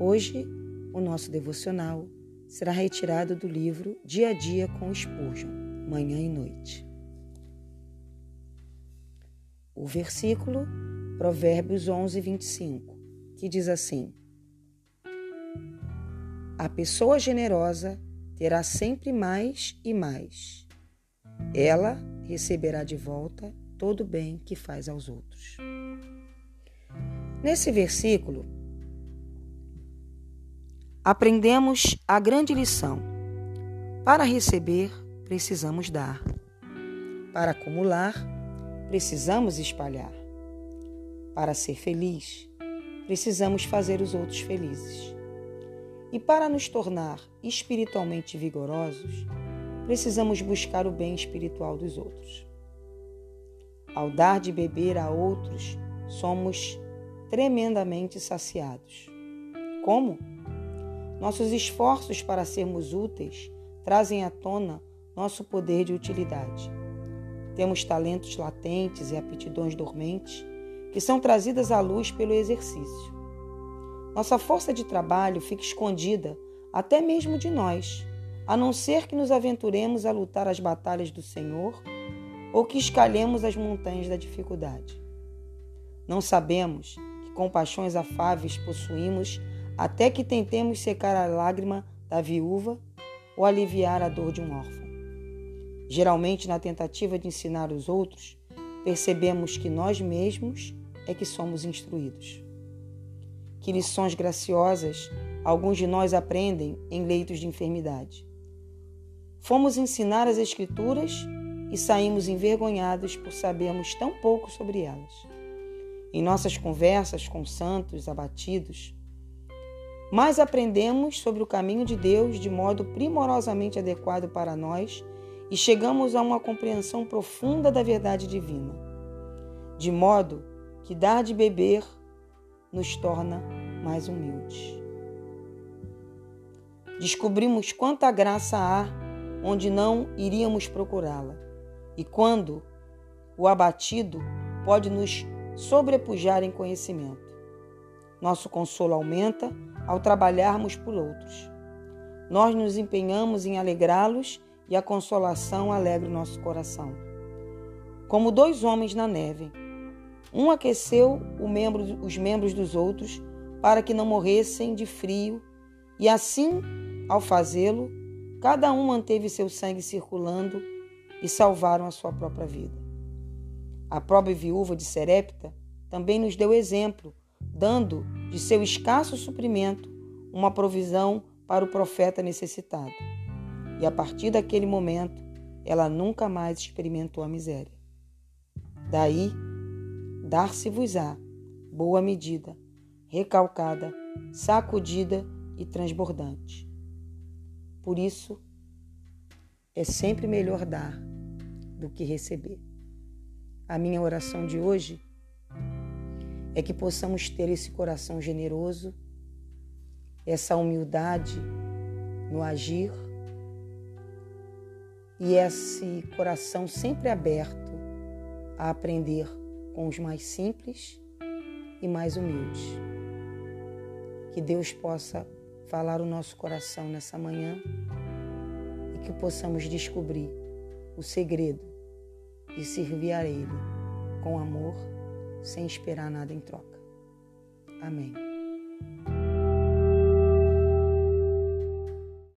Hoje, o nosso devocional será retirado do livro Dia a Dia com Spurgeon, Manhã e Noite. O versículo, Provérbios 11, 25, que diz assim: A pessoa generosa terá sempre mais e mais. Ela receberá de volta todo o bem que faz aos outros. Nesse versículo, aprendemos a grande lição. Para receber, precisamos dar. Para acumular, precisamos espalhar. Para ser feliz, precisamos fazer os outros felizes. E para nos tornar espiritualmente vigorosos, precisamos buscar o bem espiritual dos outros. Ao dar de beber a outros, somos tremendamente saciados. Como? Nossos esforços para sermos úteis trazem à tona nosso poder de utilidade. Temos talentos latentes e aptidões dormentes que são trazidas à luz pelo exercício. Nossa força de trabalho fica escondida até mesmo de nós, a não ser que nos aventuremos a lutar as batalhas do Senhor ou que escalemos as montanhas da dificuldade. Não sabemos que com paixões afáveis possuímos até que tentemos secar a lágrima da viúva ou aliviar a dor de um órfão. Geralmente, na tentativa de ensinar os outros, percebemos que nós mesmos é que somos instruídos. Que lições graciosas alguns de nós aprendem em leitos de enfermidade. Fomos ensinar as Escrituras e saímos envergonhados por sabermos tão pouco sobre elas. Em nossas conversas com santos abatidos, mais aprendemos sobre o caminho de Deus de modo primorosamente adequado para nós e chegamos a uma compreensão profunda da verdade divina, de modo que dar de beber nos torna mais humildes. Descobrimos quanta graça há onde não iríamos procurá-la, e quando o abatido pode nos sobrepujar em conhecimento. Nosso consolo aumenta ao trabalharmos por outros. Nós nos empenhamos em alegrá-los e a consolação alegra o nosso coração. Como dois homens na neve, um aqueceu membro, os membros dos outros para que não morressem de frio, e assim, ao fazê-lo, cada um manteve seu sangue circulando e salvaram a sua própria vida. A pobre viúva de Serepta também nos deu exemplo dando de seu escasso suprimento uma provisão para o profeta necessitado. E a partir daquele momento, ela nunca mais experimentou a miséria. Daí, dar-se-vos-á boa medida, recalcada, sacudida e transbordante. Por isso, é sempre melhor dar do que receber. A minha oração de hoje é que possamos ter esse coração generoso, essa humildade no agir e esse coração sempre aberto a aprender com os mais simples e mais humildes. Que Deus possa falar o nosso coração nessa manhã e que possamos descobrir o segredo e servir a Ele com amor sem esperar nada em troca. Amém.